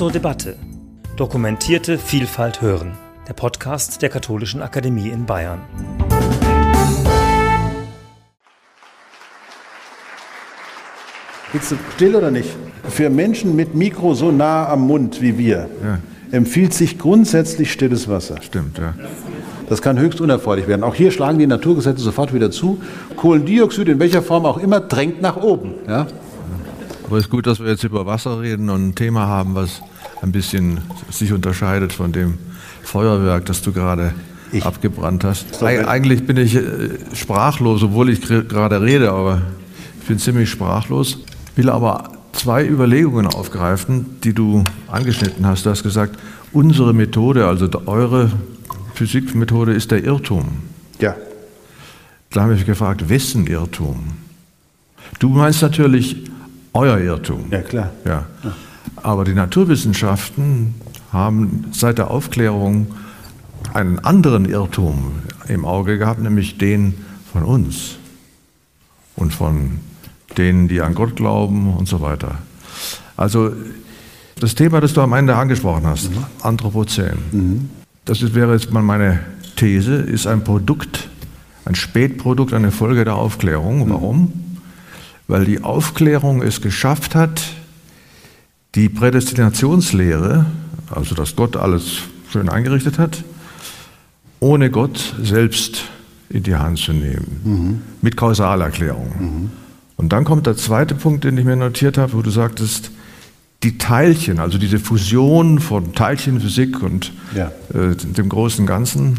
zur Debatte. Dokumentierte Vielfalt hören. Der Podcast der Katholischen Akademie in Bayern. Bist du still oder nicht? Für Menschen mit Mikro so nah am Mund wie wir ja. empfiehlt sich grundsätzlich stilles Wasser. Stimmt, ja. Das kann höchst unerfreulich werden. Auch hier schlagen die Naturgesetze sofort wieder zu. Kohlendioxid in welcher Form auch immer drängt nach oben. Ja? Aber es ist gut, dass wir jetzt über Wasser reden und ein Thema haben, was ein bisschen sich unterscheidet von dem Feuerwerk, das du gerade ich. abgebrannt hast. Eig eigentlich bin ich äh, sprachlos, obwohl ich gerade rede, aber ich bin ziemlich sprachlos. Will aber zwei Überlegungen aufgreifen, die du angeschnitten hast. Du hast gesagt, unsere Methode, also eure Physikmethode ist der Irrtum. Ja. Da habe ich gefragt, wessen Irrtum? Du meinst natürlich euer Irrtum. Ja, klar. Ja. Aber die Naturwissenschaften haben seit der Aufklärung einen anderen Irrtum im Auge gehabt, nämlich den von uns und von denen, die an Gott glauben und so weiter. Also das Thema, das du am Ende angesprochen hast, mhm. Anthropozän, mhm. das ist, wäre jetzt mal meine These, ist ein Produkt, ein Spätprodukt, eine Folge der Aufklärung. Mhm. Warum? weil die Aufklärung es geschafft hat, die Prädestinationslehre, also dass Gott alles schön eingerichtet hat, ohne Gott selbst in die Hand zu nehmen, mhm. mit Kausalerklärung. Mhm. Und dann kommt der zweite Punkt, den ich mir notiert habe, wo du sagtest, die Teilchen, also diese Fusion von Teilchenphysik und ja. äh, dem großen Ganzen,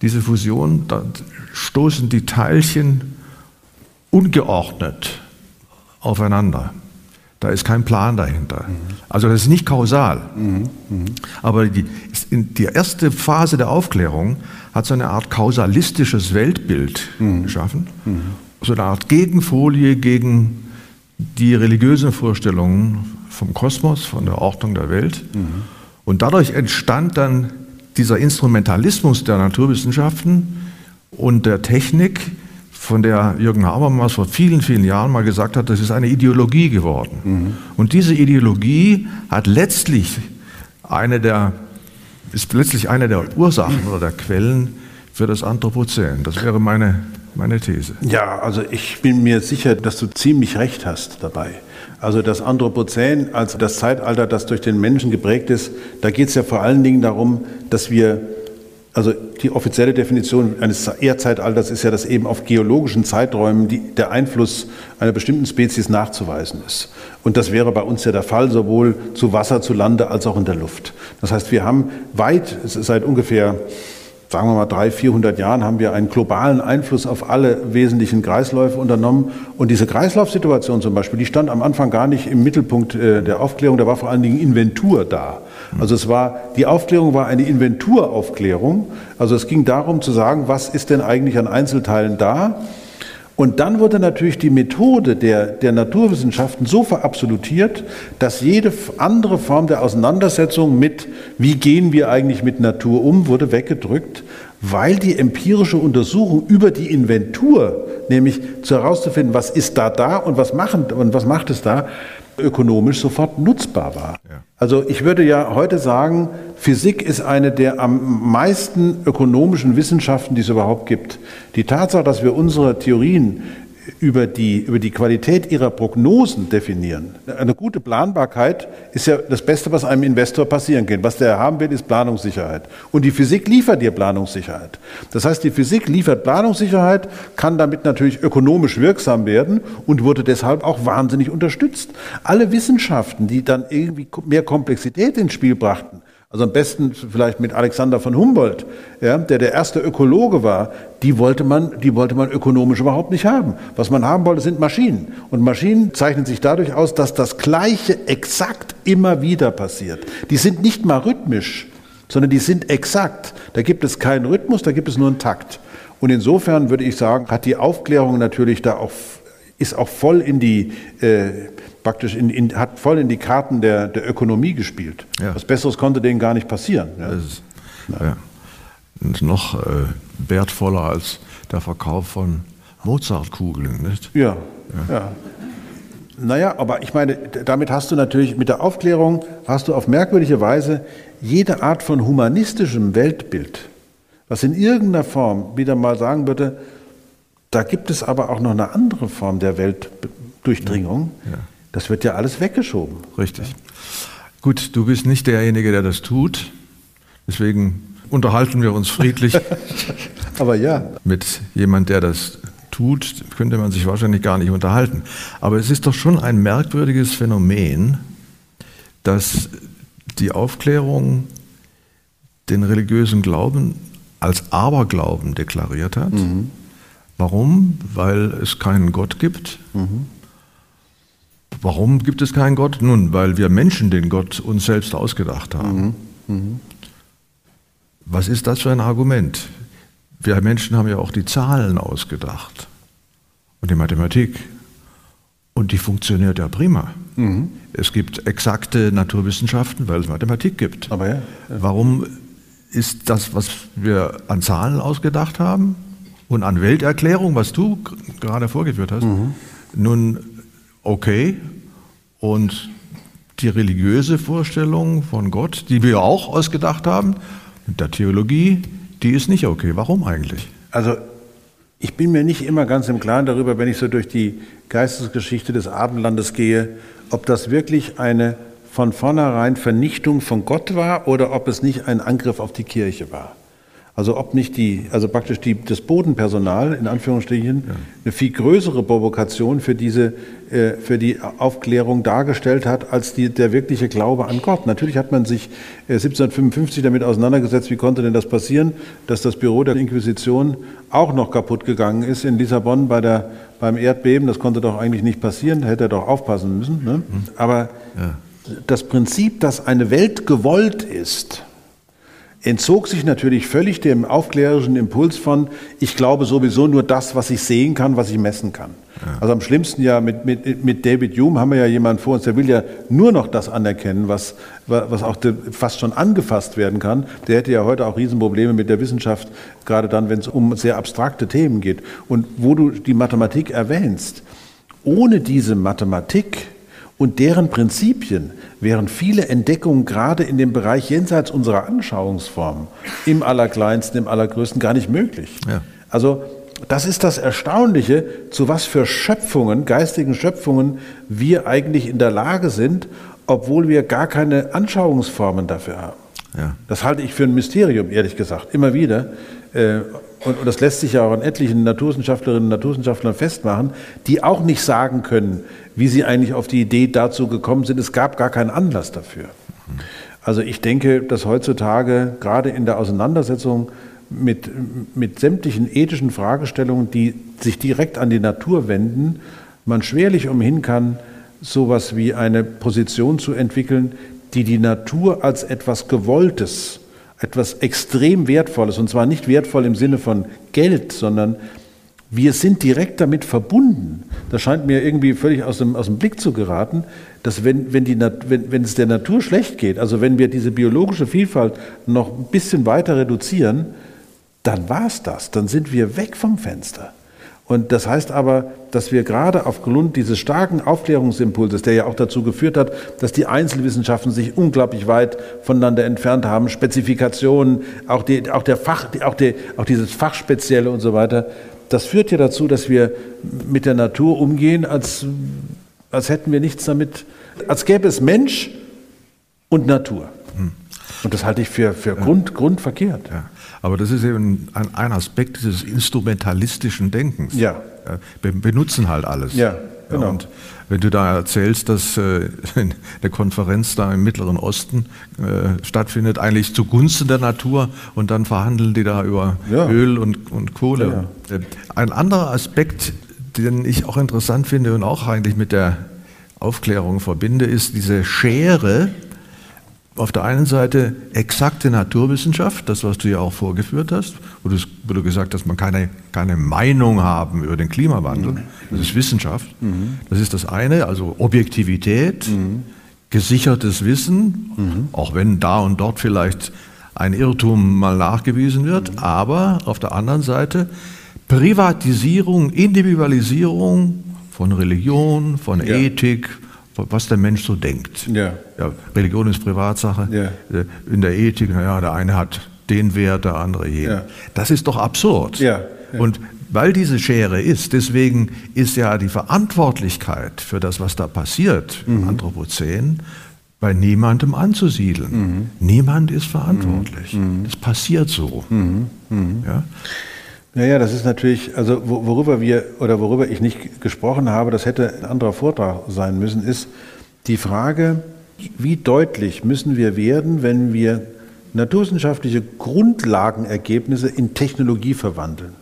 diese Fusion, da stoßen die Teilchen ungeordnet aufeinander. Da ist kein Plan dahinter. Mhm. Also das ist nicht kausal. Mhm. Mhm. Aber die, die, erste Phase der Aufklärung hat so eine Art kausalistisches Weltbild geschaffen. So eine Art Gegenfolie gegen die religiösen Vorstellungen vom Kosmos, von der Ordnung der Welt. Und dadurch entstand dann dieser Instrumentalismus der Naturwissenschaften und der Technik, von der Jürgen Habermas vor vielen, vielen Jahren mal gesagt hat, das ist eine Ideologie geworden. Mhm. Und diese Ideologie hat letztlich eine der, ist letztlich eine der Ursachen oder der Quellen für das Anthropozän. Das wäre meine, meine These. Ja, also ich bin mir sicher, dass du ziemlich recht hast dabei. Also das Anthropozän als das Zeitalter, das durch den Menschen geprägt ist, da geht es ja vor allen Dingen darum, dass wir also die offizielle Definition eines Erdzeitalters ist ja, dass eben auf geologischen Zeiträumen die, der Einfluss einer bestimmten Spezies nachzuweisen ist. Und das wäre bei uns ja der Fall, sowohl zu Wasser, zu Lande als auch in der Luft. Das heißt, wir haben weit, seit ungefähr sagen wir mal, 300, 400 Jahren haben wir einen globalen Einfluss auf alle wesentlichen Kreisläufe unternommen. Und diese Kreislaufsituation zum Beispiel, die stand am Anfang gar nicht im Mittelpunkt äh, der Aufklärung, da war vor allen Dingen Inventur da. Also es war, die Aufklärung war eine Inventuraufklärung. Also es ging darum zu sagen, was ist denn eigentlich an Einzelteilen da? Und dann wurde natürlich die Methode der, der Naturwissenschaften so verabsolutiert, dass jede andere Form der Auseinandersetzung mit, wie gehen wir eigentlich mit Natur um, wurde weggedrückt, weil die empirische Untersuchung über die Inventur, nämlich zu herauszufinden, was ist da da und was, machen, und was macht es da, ökonomisch sofort nutzbar war. Ja. Also ich würde ja heute sagen, Physik ist eine der am meisten ökonomischen Wissenschaften, die es überhaupt gibt. Die Tatsache, dass wir unsere Theorien über die, über die Qualität ihrer Prognosen definieren. Eine gute Planbarkeit ist ja das Beste, was einem Investor passieren kann. Was der haben will, ist Planungssicherheit. Und die Physik liefert dir Planungssicherheit. Das heißt, die Physik liefert Planungssicherheit, kann damit natürlich ökonomisch wirksam werden und wurde deshalb auch wahnsinnig unterstützt. Alle Wissenschaften, die dann irgendwie mehr Komplexität ins Spiel brachten, also am besten vielleicht mit Alexander von Humboldt, ja, der der erste Ökologe war. Die wollte man, die wollte man ökonomisch überhaupt nicht haben. Was man haben wollte, sind Maschinen. Und Maschinen zeichnen sich dadurch aus, dass das Gleiche exakt immer wieder passiert. Die sind nicht mal rhythmisch, sondern die sind exakt. Da gibt es keinen Rhythmus, da gibt es nur einen Takt. Und insofern würde ich sagen, hat die Aufklärung natürlich da auch ist auch voll in die äh, praktisch in, in, hat voll in die Karten der, der Ökonomie gespielt. Ja. Was Besseres konnte denen gar nicht passieren. Ja. Das ist, ja. Und noch äh, wertvoller als der Verkauf von Mozartkugeln, nicht? Ja, ja. Naja, aber ich meine, damit hast du natürlich mit der Aufklärung, hast du auf merkwürdige Weise jede Art von humanistischem Weltbild, was in irgendeiner Form wieder mal sagen würde, da gibt es aber auch noch eine andere Form der Weltdurchdringung. Ja. Das wird ja alles weggeschoben. Richtig. Gut, du bist nicht derjenige, der das tut. Deswegen unterhalten wir uns friedlich. aber ja. Mit jemand, der das tut, könnte man sich wahrscheinlich gar nicht unterhalten. Aber es ist doch schon ein merkwürdiges Phänomen, dass die Aufklärung den religiösen Glauben als Aberglauben deklariert hat. Mhm. Warum? Weil es keinen Gott gibt. Mhm. Warum gibt es keinen Gott? Nun, weil wir Menschen den Gott uns selbst ausgedacht haben. Mhm. mhm. Was ist das für ein Argument? Wir Menschen haben ja auch die Zahlen ausgedacht und die Mathematik. Und die funktioniert ja prima. Mhm. Es gibt exakte Naturwissenschaften, weil es Mathematik gibt. Aber ja, ja. Warum ist das, was wir an Zahlen ausgedacht haben und an Welterklärung, was du gerade vorgeführt hast, mhm. nun okay und die religiöse Vorstellung von Gott, die wir auch ausgedacht haben, mit der Theologie, die ist nicht okay. Warum eigentlich? Also ich bin mir nicht immer ganz im Klaren darüber, wenn ich so durch die Geistesgeschichte des Abendlandes gehe, ob das wirklich eine von vornherein Vernichtung von Gott war oder ob es nicht ein Angriff auf die Kirche war. Also ob nicht die, also praktisch die, das Bodenpersonal in Anführungsstrichen ja. eine viel größere Provokation für diese, äh, für die Aufklärung dargestellt hat als die, der wirkliche Glaube an Gott. Natürlich hat man sich äh, 1755 damit auseinandergesetzt, wie konnte denn das passieren, dass das Büro der Inquisition auch noch kaputt gegangen ist in Lissabon bei der, beim Erdbeben. Das konnte doch eigentlich nicht passieren, da hätte er doch aufpassen müssen. Ne? Mhm. Aber ja. das Prinzip, dass eine Welt gewollt ist, entzog sich natürlich völlig dem aufklärerischen Impuls von, ich glaube sowieso nur das, was ich sehen kann, was ich messen kann. Ja. Also am schlimmsten ja mit, mit, mit David Hume haben wir ja jemanden vor uns, der will ja nur noch das anerkennen, was, was auch fast schon angefasst werden kann. Der hätte ja heute auch Riesenprobleme mit der Wissenschaft, gerade dann, wenn es um sehr abstrakte Themen geht. Und wo du die Mathematik erwähnst, ohne diese Mathematik und deren Prinzipien wären viele Entdeckungen gerade in dem Bereich jenseits unserer Anschauungsformen im Allerkleinsten, im Allergrößten gar nicht möglich. Ja. Also das ist das Erstaunliche, zu was für Schöpfungen, geistigen Schöpfungen wir eigentlich in der Lage sind, obwohl wir gar keine Anschauungsformen dafür haben. Ja. Das halte ich für ein Mysterium, ehrlich gesagt, immer wieder. Äh, und, das lässt sich ja auch an etlichen Naturwissenschaftlerinnen und Naturwissenschaftlern festmachen, die auch nicht sagen können, wie sie eigentlich auf die Idee dazu gekommen sind. Es gab gar keinen Anlass dafür. Also ich denke, dass heutzutage gerade in der Auseinandersetzung mit, mit sämtlichen ethischen Fragestellungen, die sich direkt an die Natur wenden, man schwerlich umhin kann, sowas wie eine Position zu entwickeln, die die Natur als etwas Gewolltes, etwas extrem Wertvolles, und zwar nicht wertvoll im Sinne von Geld, sondern wir sind direkt damit verbunden. Das scheint mir irgendwie völlig aus dem, aus dem Blick zu geraten, dass wenn, wenn, die, wenn, wenn es der Natur schlecht geht, also wenn wir diese biologische Vielfalt noch ein bisschen weiter reduzieren, dann war es das, dann sind wir weg vom Fenster. Und das heißt aber, dass wir gerade aufgrund dieses starken Aufklärungsimpulses, der ja auch dazu geführt hat, dass die Einzelwissenschaften sich unglaublich weit voneinander entfernt haben, Spezifikationen, auch, die, auch, der Fach, auch, die, auch dieses Fachspezielle und so weiter, das führt ja dazu, dass wir mit der Natur umgehen, als, als hätten wir nichts damit, als gäbe es Mensch und Natur. Hm. Und das halte ich für, für ja. Grund, grundverkehrt. Ja. Aber das ist eben ein, ein Aspekt dieses instrumentalistischen Denkens. Ja. Wir benutzen halt alles. Ja, genau. Und wenn du da erzählst, dass äh, eine Konferenz da im Mittleren Osten äh, stattfindet, eigentlich zugunsten der Natur und dann verhandeln die da über ja. Öl und, und Kohle. Ja, ja. Ein anderer Aspekt, den ich auch interessant finde und auch eigentlich mit der Aufklärung verbinde, ist diese Schere, auf der einen Seite exakte Naturwissenschaft, das, was du ja auch vorgeführt hast, wo du, wo du gesagt hast, man kann keine, keine Meinung haben über den Klimawandel. Mhm. Das ist Wissenschaft. Mhm. Das ist das eine, also Objektivität, mhm. gesichertes Wissen, mhm. auch wenn da und dort vielleicht ein Irrtum mal nachgewiesen wird, mhm. aber auf der anderen Seite Privatisierung, Individualisierung von Religion, von ja. Ethik, was der Mensch so denkt. Ja. ja Religion ist Privatsache. Ja. Äh, in der Ethik, naja, der eine hat den Wert, der andere jeden. Ja. Das ist doch absurd. Und weil diese Schere ist, deswegen ist ja die Verantwortlichkeit für das, was da passiert mhm. im Anthropozän, bei niemandem anzusiedeln. Mhm. Niemand ist verantwortlich. Mhm. Das passiert so. Mhm. Mhm. Ja? Naja, das ist natürlich, also worüber wir oder worüber ich nicht gesprochen habe, das hätte ein anderer Vortrag sein müssen, ist die Frage, wie deutlich müssen wir werden, wenn wir naturwissenschaftliche Grundlagenergebnisse in Technologie verwandeln.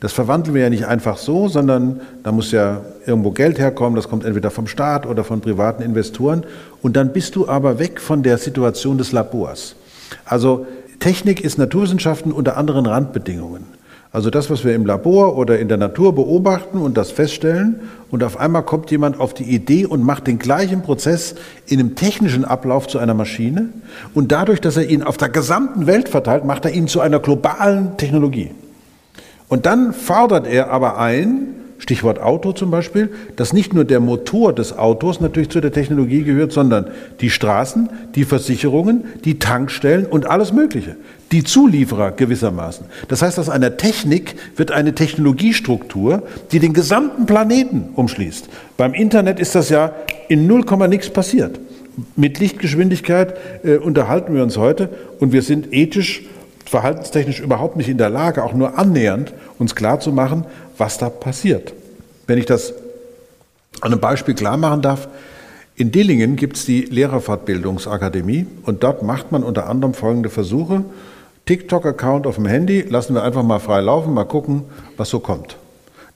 Das verwandeln wir ja nicht einfach so, sondern da muss ja irgendwo Geld herkommen, das kommt entweder vom Staat oder von privaten Investoren. Und dann bist du aber weg von der Situation des Labors. Also Technik ist Naturwissenschaften unter anderen Randbedingungen. Also das, was wir im Labor oder in der Natur beobachten und das feststellen und auf einmal kommt jemand auf die Idee und macht den gleichen Prozess in einem technischen Ablauf zu einer Maschine und dadurch, dass er ihn auf der gesamten Welt verteilt, macht er ihn zu einer globalen Technologie. Und dann fordert er aber ein, Stichwort Auto zum Beispiel, dass nicht nur der Motor des Autos natürlich zu der Technologie gehört, sondern die Straßen, die Versicherungen, die Tankstellen und alles Mögliche. Die Zulieferer gewissermaßen. Das heißt, aus einer Technik wird eine Technologiestruktur, die den gesamten Planeten umschließt. Beim Internet ist das ja in null Komma nichts passiert. Mit Lichtgeschwindigkeit äh, unterhalten wir uns heute und wir sind ethisch verhaltenstechnisch überhaupt nicht in der Lage, auch nur annähernd uns klarzumachen, was da passiert. Wenn ich das an einem Beispiel klar machen darf, in Dillingen gibt es die Lehrerfortbildungsakademie und dort macht man unter anderem folgende Versuche. TikTok-Account auf dem Handy, lassen wir einfach mal frei laufen, mal gucken, was so kommt.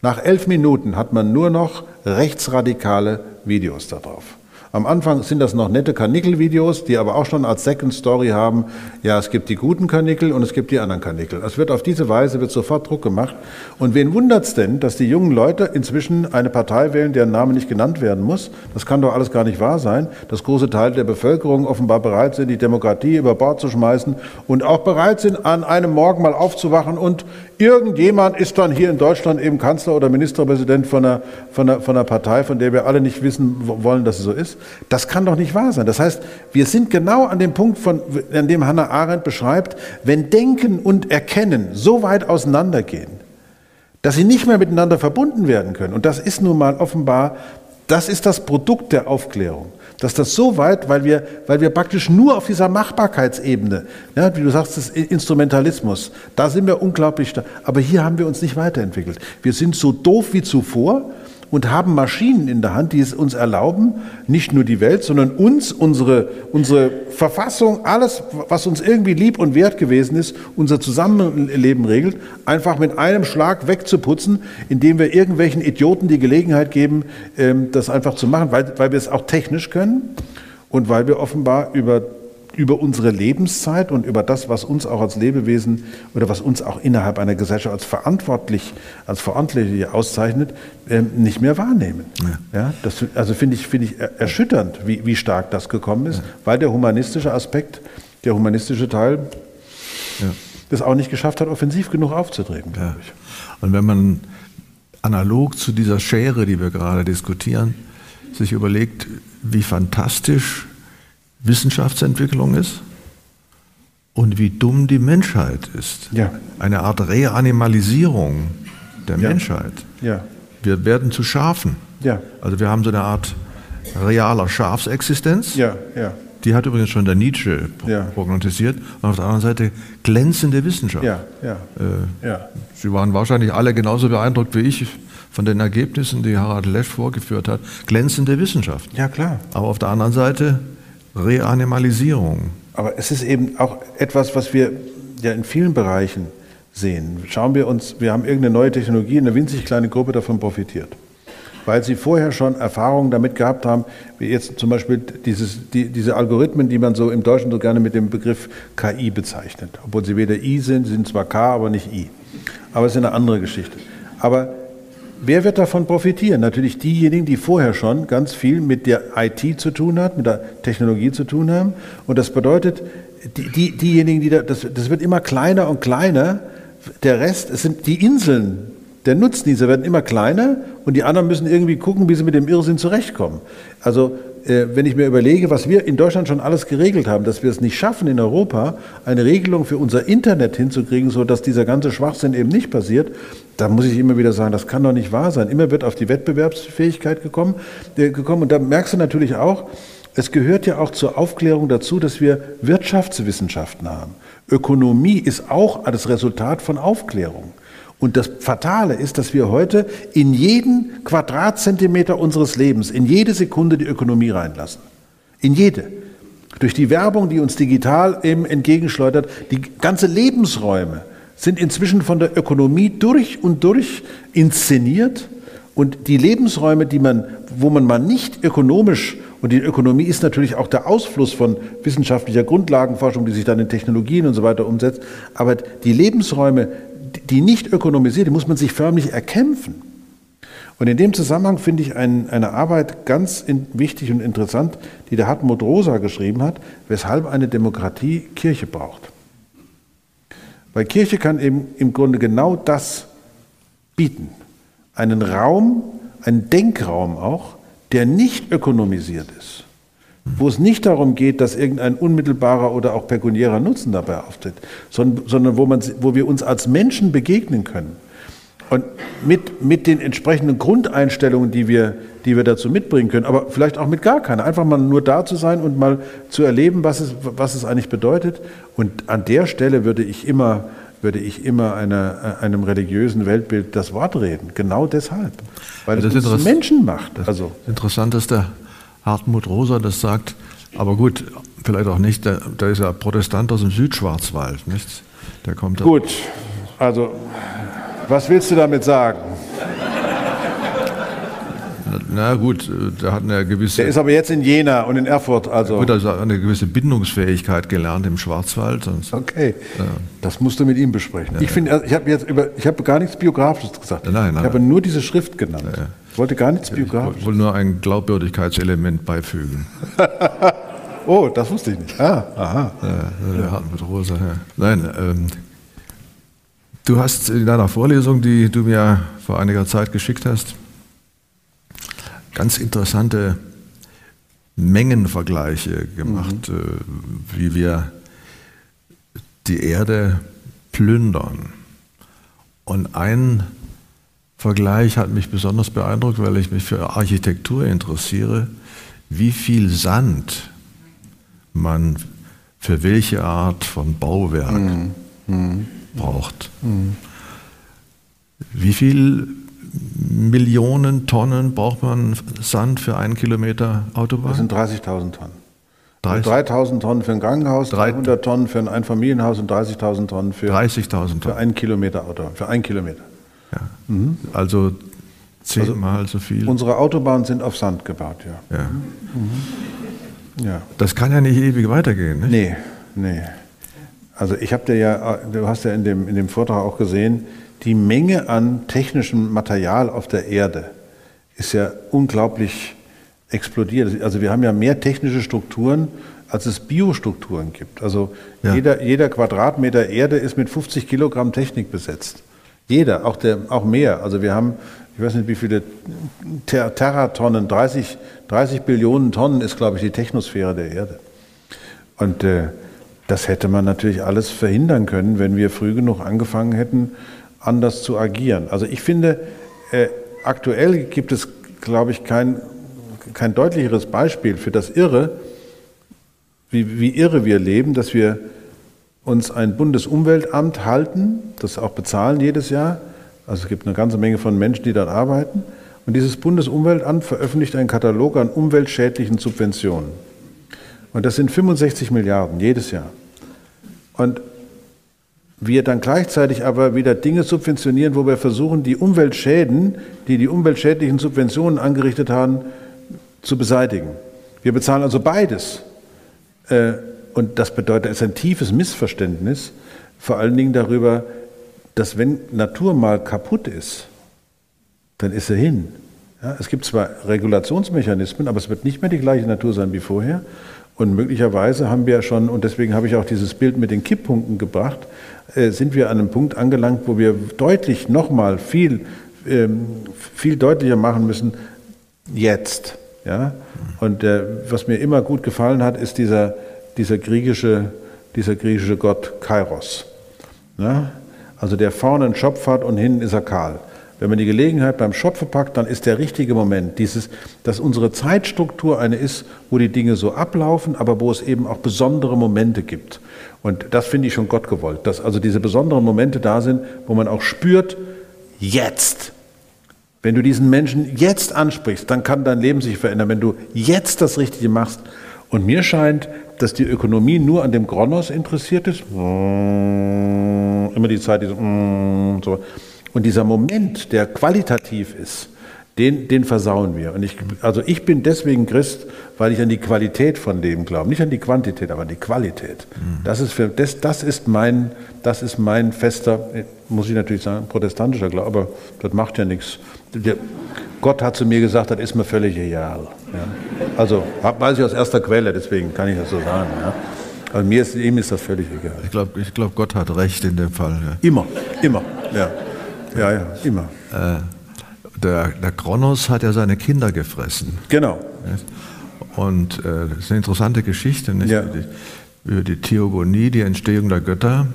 Nach elf Minuten hat man nur noch rechtsradikale Videos darauf. Am Anfang sind das noch nette Karnickel-Videos, die aber auch schon als Second Story haben, ja, es gibt die guten Karnickel und es gibt die anderen Karnickel. Es wird auf diese Weise wird sofort Druck gemacht. Und wen wundert es denn, dass die jungen Leute inzwischen eine Partei wählen, deren Name nicht genannt werden muss? Das kann doch alles gar nicht wahr sein, dass große Teile der Bevölkerung offenbar bereit sind, die Demokratie über Bord zu schmeißen und auch bereit sind, an einem Morgen mal aufzuwachen und irgendjemand ist dann hier in Deutschland eben Kanzler oder Ministerpräsident von einer, von einer, von einer Partei, von der wir alle nicht wissen wollen, dass es so ist. Das kann doch nicht wahr sein. Das heißt, wir sind genau an dem Punkt, von, an dem Hannah Arendt beschreibt, wenn Denken und Erkennen so weit auseinandergehen, dass sie nicht mehr miteinander verbunden werden können. Und das ist nun mal offenbar, das ist das Produkt der Aufklärung. Dass das so weit, weil wir, weil wir praktisch nur auf dieser Machbarkeitsebene, ja, wie du sagst, das Instrumentalismus, da sind wir unglaublich, aber hier haben wir uns nicht weiterentwickelt. Wir sind so doof wie zuvor und haben Maschinen in der Hand, die es uns erlauben, nicht nur die Welt, sondern uns, unsere, unsere Verfassung, alles, was uns irgendwie lieb und wert gewesen ist, unser Zusammenleben regelt, einfach mit einem Schlag wegzuputzen, indem wir irgendwelchen Idioten die Gelegenheit geben, ähm, das einfach zu machen, weil, weil wir es auch technisch können und weil wir offenbar über über unsere Lebenszeit und über das, was uns auch als Lebewesen oder was uns auch innerhalb einer Gesellschaft als verantwortlich, als verantwortlich auszeichnet, ähm, nicht mehr wahrnehmen. Ja. ja das, also finde ich, finde ich erschütternd, wie, wie stark das gekommen ist, ja. weil der humanistische Aspekt, der humanistische Teil, ja. das auch nicht geschafft hat, offensiv genug aufzutreten, glaube ich. Und wenn man analog zu dieser Schere, die wir gerade diskutieren, sich überlegt, wie fantastisch Wissenschaftsentwicklung ist und wie dumm die Menschheit ist. Ja. Eine Art Reanimalisierung der ja. Menschheit. Ja. Wir werden zu Schafen. Ja. Also wir haben so eine Art realer Schafsexistenz. Ja. Ja. Die hat übrigens schon der Nietzsche ja. prognostiziert. Und auf der anderen Seite glänzende Wissenschaft. Ja. Ja. Äh, ja. Sie waren wahrscheinlich alle genauso beeindruckt wie ich von den Ergebnissen, die Harald Lesch vorgeführt hat. Glänzende Wissenschaft. Ja, klar. Aber auf der anderen Seite Reanimalisierung. Aber es ist eben auch etwas, was wir ja in vielen Bereichen sehen. Schauen wir uns, wir haben irgendeine neue Technologie, eine winzig kleine Gruppe davon profitiert. Weil sie vorher schon Erfahrungen damit gehabt haben, wie jetzt zum Beispiel dieses, die, diese Algorithmen, die man so im Deutschen so gerne mit dem Begriff KI bezeichnet. Obwohl sie weder I sind, sie sind zwar K, aber nicht I. Aber es ist eine andere Geschichte. Aber Wer wird davon profitieren? Natürlich diejenigen, die vorher schon ganz viel mit der IT zu tun haben, mit der Technologie zu tun haben. Und das bedeutet, die, die, diejenigen, die da, das, das wird immer kleiner und kleiner. Der Rest, es sind die Inseln, der Nutznießer werden immer kleiner und die anderen müssen irgendwie gucken, wie sie mit dem Irrsinn zurechtkommen. Also äh, wenn ich mir überlege, was wir in Deutschland schon alles geregelt haben, dass wir es nicht schaffen, in Europa eine Regelung für unser Internet hinzukriegen, sodass dieser ganze Schwachsinn eben nicht passiert, da muss ich immer wieder sagen, das kann doch nicht wahr sein. Immer wird auf die Wettbewerbsfähigkeit gekommen, äh, gekommen und da merkst du natürlich auch, es gehört ja auch zur Aufklärung dazu, dass wir Wirtschaftswissenschaften haben. Ökonomie ist auch das Resultat von Aufklärung. Und das Fatale ist, dass wir heute in jeden Quadratzentimeter unseres Lebens, in jede Sekunde die Ökonomie reinlassen. In jede. Durch die Werbung, die uns digital eben entgegenschleudert, die ganze Lebensräume sind inzwischen von der Ökonomie durch und durch inszeniert. Und die Lebensräume, die man, wo man mal nicht ökonomisch und die Ökonomie ist natürlich auch der Ausfluss von wissenschaftlicher Grundlagenforschung, die sich dann in Technologien und so weiter umsetzt. Aber die Lebensräume, die nicht ökonomisiert, die muss man sich förmlich erkämpfen. Und in dem Zusammenhang finde ich ein, eine Arbeit ganz in, wichtig und interessant, die der Hartmut Rosa geschrieben hat, weshalb eine Demokratie Kirche braucht. Weil Kirche kann eben im Grunde genau das bieten. Einen Raum, einen Denkraum auch, der nicht ökonomisiert ist, wo es nicht darum geht, dass irgendein unmittelbarer oder auch pekuniärer Nutzen dabei auftritt, sondern, sondern wo, man, wo wir uns als Menschen begegnen können. Und mit, mit den entsprechenden Grundeinstellungen, die wir, die wir dazu mitbringen können, aber vielleicht auch mit gar keiner. Einfach mal nur da zu sein und mal zu erleben, was es, was es eigentlich bedeutet. Und an der Stelle würde ich immer, würde ich immer einer, einem religiösen Weltbild das Wort reden. Genau deshalb. Weil das es Menschen macht. Also. Interessant ist der Hartmut Rosa das sagt, aber gut, vielleicht auch nicht, der, der ist ja Protestant aus dem Südschwarzwald, nicht? Der kommt Gut, also was willst du damit sagen? Na gut, der hat eine gewisse. Der ist aber jetzt in Jena und in Erfurt. Also. Gut, also eine gewisse Bindungsfähigkeit gelernt im Schwarzwald. okay, ja. das musst du mit ihm besprechen. Ja, ich finde, also ich habe jetzt über, ich habe gar nichts Biografisches gesagt. Nein, nein, ich habe nur diese Schrift genannt. Ja, wollte gar nichts Biografisches. Ich wollte nur ein Glaubwürdigkeitselement beifügen. oh, das wusste ich nicht. Ah, aha. Ja, der Hartmut Rosa. Nein, ähm, Du hast in deiner Vorlesung, die du mir vor einiger Zeit geschickt hast, ganz interessante Mengenvergleiche gemacht, mhm. Äh, wie wir die Erde plündern. Und ein Vergleich hat mich besonders beeindruckt, weil ich mich für Architektur interessiere, wie viel Sand man für welche Art von Bauwerk mhm. Mhm braucht. Mhm. Wie viel Millionen Tonnen braucht man Sand für einen Kilometer Autobahn? Das sind 30.000 Tonnen. 30? 3.000 Tonnen für ein Krankenhaus, 300 Tonnen für ein Einfamilienhaus und 30.000 Tonnen für, 30 Tonnen. für einen Kilometer Autobahn. Für einen Kilometer. Ja. Mhm. Also zehnmal also so viel. Unsere Autobahnen sind auf Sand gebaut, ja. Ja. Mhm. ja. Das kann ja nicht ewig weitergehen, nicht? Nee, nee. Also ich habe dir ja, du hast ja in dem, in dem Vortrag auch gesehen, die Menge an technischem Material auf der Erde ist ja unglaublich explodiert. Also wir haben ja mehr technische Strukturen, als es Biostrukturen gibt. Also ja. jeder, jeder Quadratmeter Erde ist mit 50 Kilogramm Technik besetzt. Jeder, auch, der, auch mehr. Also wir haben, ich weiß nicht wie viele Ter Teratonnen, 30, 30 Billionen Tonnen ist, glaube ich, die Technosphäre der Erde. Und äh, das hätte man natürlich alles verhindern können, wenn wir früh genug angefangen hätten, anders zu agieren. Also ich finde, äh, aktuell gibt es, glaube ich, kein, kein deutlicheres Beispiel für das Irre, wie, wie irre wir leben, dass wir uns ein Bundesumweltamt halten, das auch bezahlen jedes Jahr. Also es gibt eine ganze Menge von Menschen, die dort arbeiten. Und dieses Bundesumweltamt veröffentlicht einen Katalog an umweltschädlichen Subventionen. Und das sind 65 Milliarden jedes Jahr. Und wir dann gleichzeitig aber wieder Dinge subventionieren, wo wir versuchen, die Umweltschäden, die die umweltschädlichen Subventionen angerichtet haben, zu beseitigen. Wir bezahlen also beides. Und das bedeutet, es ist ein tiefes Missverständnis, vor allen Dingen darüber, dass wenn Natur mal kaputt ist, dann ist er hin. Ja, es gibt zwar Regulationsmechanismen, aber es wird nicht mehr die gleiche Natur sein wie vorher. Und möglicherweise haben wir schon, und deswegen habe ich auch dieses Bild mit den Kipppunkten gebracht, äh, sind wir an einem Punkt angelangt, wo wir deutlich nochmal viel, ähm, viel deutlicher machen müssen, jetzt. Ja? Und äh, was mir immer gut gefallen hat, ist dieser, dieser, griechische, dieser griechische Gott Kairos. Ja? Also der vorne einen Schopf hat und hinten ist er kahl. Wenn man die Gelegenheit beim Schopfe packt, dann ist der richtige Moment, dieses, dass unsere Zeitstruktur eine ist, wo die Dinge so ablaufen, aber wo es eben auch besondere Momente gibt. Und das finde ich schon Gott gewollt, dass also diese besonderen Momente da sind, wo man auch spürt, jetzt. Wenn du diesen Menschen jetzt ansprichst, dann kann dein Leben sich verändern. Wenn du jetzt das Richtige machst. Und mir scheint, dass die Ökonomie nur an dem Kronos interessiert ist. Immer die Zeit, die so. Und dieser Moment, der qualitativ ist, den, den versauen wir. Und ich, also ich bin deswegen Christ, weil ich an die Qualität von dem glaube. Nicht an die Quantität, aber an die Qualität. Mhm. Das, ist für, das, das, ist mein, das ist mein fester, muss ich natürlich sagen, protestantischer Glaube, aber das macht ja nichts. Der, Gott hat zu mir gesagt, das ist mir völlig egal. Ja. Also weiß ich aus erster Quelle, deswegen kann ich das so sagen. Ja. Also mir ist, ihm ist das völlig egal. Ich glaube, ich glaub, Gott hat recht in dem Fall. Ja. Immer, immer, ja. Ja, ja, immer. Äh, der, der Kronos hat ja seine Kinder gefressen. Genau. Und äh, das ist eine interessante Geschichte nicht? Ja. über die Theogonie, die Entstehung der Götter.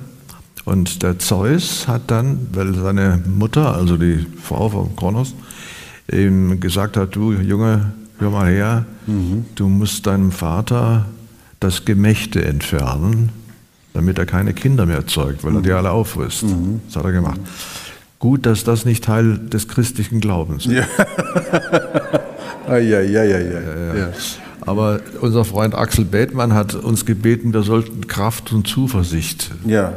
Und der Zeus hat dann, weil seine Mutter, also die Frau von Kronos, ihm gesagt hat, du Junge, hör mal her, mhm. du musst deinem Vater das Gemächte entfernen, damit er keine Kinder mehr zeugt, weil mhm. er die alle auffrisst. Mhm. Das hat er gemacht. Gut, dass das nicht Teil des christlichen Glaubens ist. Ja. ah, ja, ja, ja, ja, ja. Aber unser Freund Axel Bethmann hat uns gebeten, wir sollten Kraft und Zuversicht ja.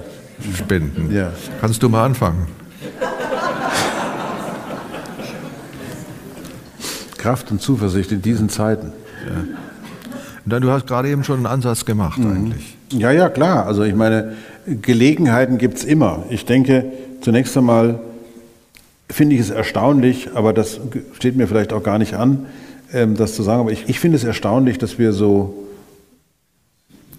spenden. Ja. Kannst du mal anfangen? Kraft und Zuversicht in diesen Zeiten. Ja. Du hast gerade eben schon einen Ansatz gemacht mhm. eigentlich. Ja, ja, klar. Also ich meine, Gelegenheiten gibt es immer. Ich denke, zunächst einmal finde ich es erstaunlich, aber das steht mir vielleicht auch gar nicht an, ähm, das zu sagen, aber ich, ich finde es erstaunlich, dass wir so,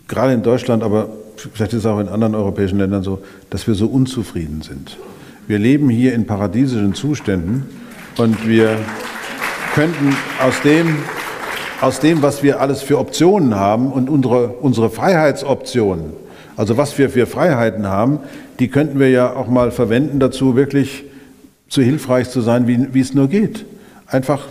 gerade in Deutschland, aber vielleicht ist es auch in anderen europäischen Ländern so, dass wir so unzufrieden sind. Wir leben hier in paradiesischen Zuständen und wir könnten aus dem, aus dem, was wir alles für Optionen haben und unsere, unsere Freiheitsoptionen, also was wir für Freiheiten haben, die könnten wir ja auch mal verwenden dazu, wirklich so hilfreich zu sein, wie, wie es nur geht. Einfach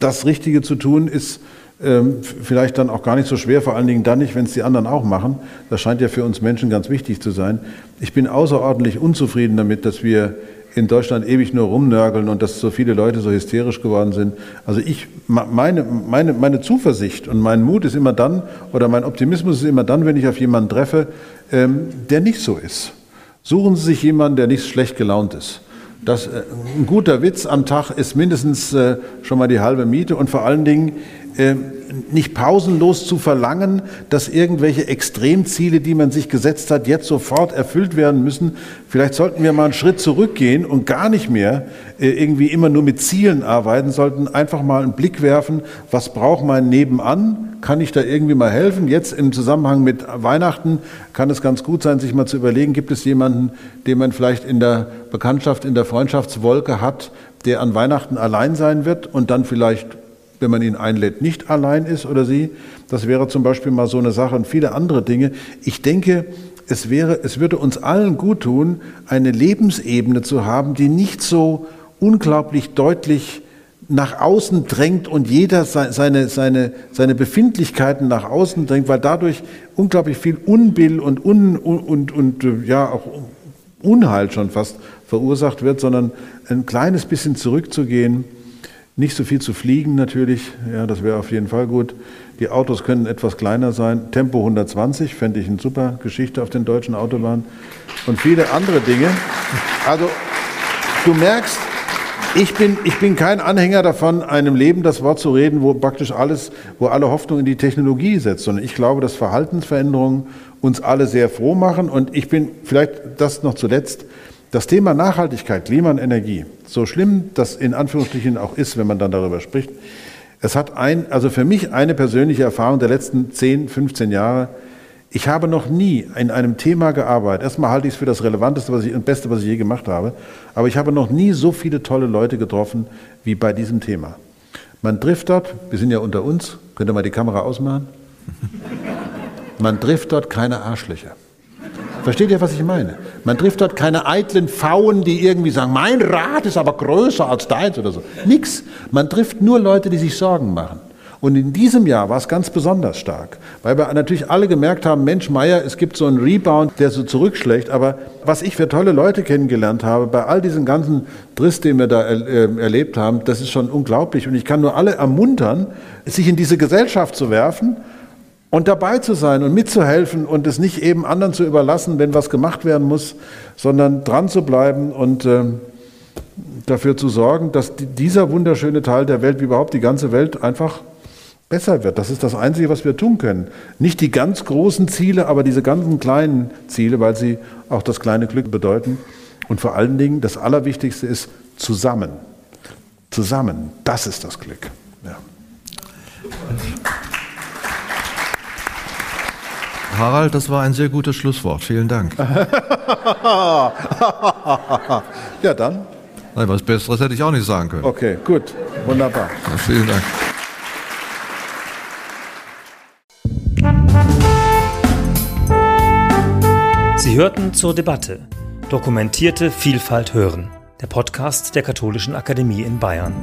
das Richtige zu tun, ist ähm, vielleicht dann auch gar nicht so schwer, vor allen Dingen dann nicht, wenn es die anderen auch machen. Das scheint ja für uns Menschen ganz wichtig zu sein. Ich bin außerordentlich unzufrieden damit, dass wir in Deutschland ewig nur rumnörgeln und dass so viele Leute so hysterisch geworden sind. Also ich, meine, meine, meine Zuversicht und mein Mut ist immer dann, oder mein Optimismus ist immer dann, wenn ich auf jemanden treffe, ähm, der nicht so ist. Suchen Sie sich jemanden, der nicht schlecht gelaunt ist. Das, äh, ein guter Witz am Tag ist mindestens äh, schon mal die halbe Miete und vor allen Dingen nicht pausenlos zu verlangen, dass irgendwelche Extremziele, die man sich gesetzt hat, jetzt sofort erfüllt werden müssen. Vielleicht sollten wir mal einen Schritt zurückgehen und gar nicht mehr irgendwie immer nur mit Zielen arbeiten, sollten einfach mal einen Blick werfen, was braucht mein Nebenan, kann ich da irgendwie mal helfen? Jetzt im Zusammenhang mit Weihnachten kann es ganz gut sein, sich mal zu überlegen, gibt es jemanden, den man vielleicht in der Bekanntschaft, in der Freundschaftswolke hat, der an Weihnachten allein sein wird und dann vielleicht, wenn man ihn einlädt, nicht allein ist oder sie. Das wäre zum Beispiel mal so eine Sache und viele andere Dinge. Ich denke, es, wäre, es würde uns allen gut tun, eine Lebensebene zu haben, die nicht so unglaublich deutlich nach außen drängt und jeder seine, seine, seine Befindlichkeiten nach außen drängt, weil dadurch unglaublich viel Unbill und, Un, und, und, und ja auch Unheil schon fast verursacht wird, sondern ein kleines bisschen zurückzugehen, nicht so viel zu fliegen natürlich, ja, das wäre auf jeden Fall gut. Die Autos können etwas kleiner sein. Tempo 120 fände ich eine super Geschichte auf den deutschen Autobahnen und viele andere Dinge. Also du merkst, ich bin, ich bin kein Anhänger davon, einem Leben das Wort zu reden, wo praktisch alles, wo alle Hoffnung in die Technologie setzt, sondern ich glaube, dass Verhaltensveränderungen uns alle sehr froh machen. Und ich bin vielleicht das noch zuletzt, das Thema Nachhaltigkeit, Klima und Energie, so schlimm das in Anführungsstrichen auch ist, wenn man dann darüber spricht, Es hat ein, also für mich eine persönliche Erfahrung der letzten 10, 15 Jahre. Ich habe noch nie in einem Thema gearbeitet. Erstmal halte ich es für das Relevanteste was ich, und Beste, was ich je gemacht habe. Aber ich habe noch nie so viele tolle Leute getroffen wie bei diesem Thema. Man trifft dort, wir sind ja unter uns, könnt ihr mal die Kamera ausmachen? Man trifft dort keine Arschlöcher. Versteht ihr, was ich meine? Man trifft dort keine eitlen Pfauen, die irgendwie sagen, mein Rat ist aber größer als deins oder so. Nix. Man trifft nur Leute, die sich Sorgen machen. Und in diesem Jahr war es ganz besonders stark, weil wir natürlich alle gemerkt haben, Mensch, Meier, es gibt so einen Rebound, der so zurückschlägt. Aber was ich für tolle Leute kennengelernt habe, bei all diesen ganzen Driss, den wir da er, äh, erlebt haben, das ist schon unglaublich. Und ich kann nur alle ermuntern, sich in diese Gesellschaft zu werfen und dabei zu sein und mitzuhelfen und es nicht eben anderen zu überlassen, wenn was gemacht werden muss, sondern dran zu bleiben und äh, dafür zu sorgen, dass dieser wunderschöne Teil der Welt, wie überhaupt die ganze Welt, einfach besser wird. Das ist das Einzige, was wir tun können. Nicht die ganz großen Ziele, aber diese ganzen kleinen Ziele, weil sie auch das kleine Glück bedeuten. Und vor allen Dingen, das Allerwichtigste ist zusammen. Zusammen, das ist das Glück. Ja. Harald, das war ein sehr gutes Schlusswort. Vielen Dank. ja, dann. Nein, was Besseres hätte ich auch nicht sagen können. Okay, gut. Wunderbar. Ja, vielen Dank. Sie hörten zur Debatte Dokumentierte Vielfalt hören, der Podcast der Katholischen Akademie in Bayern.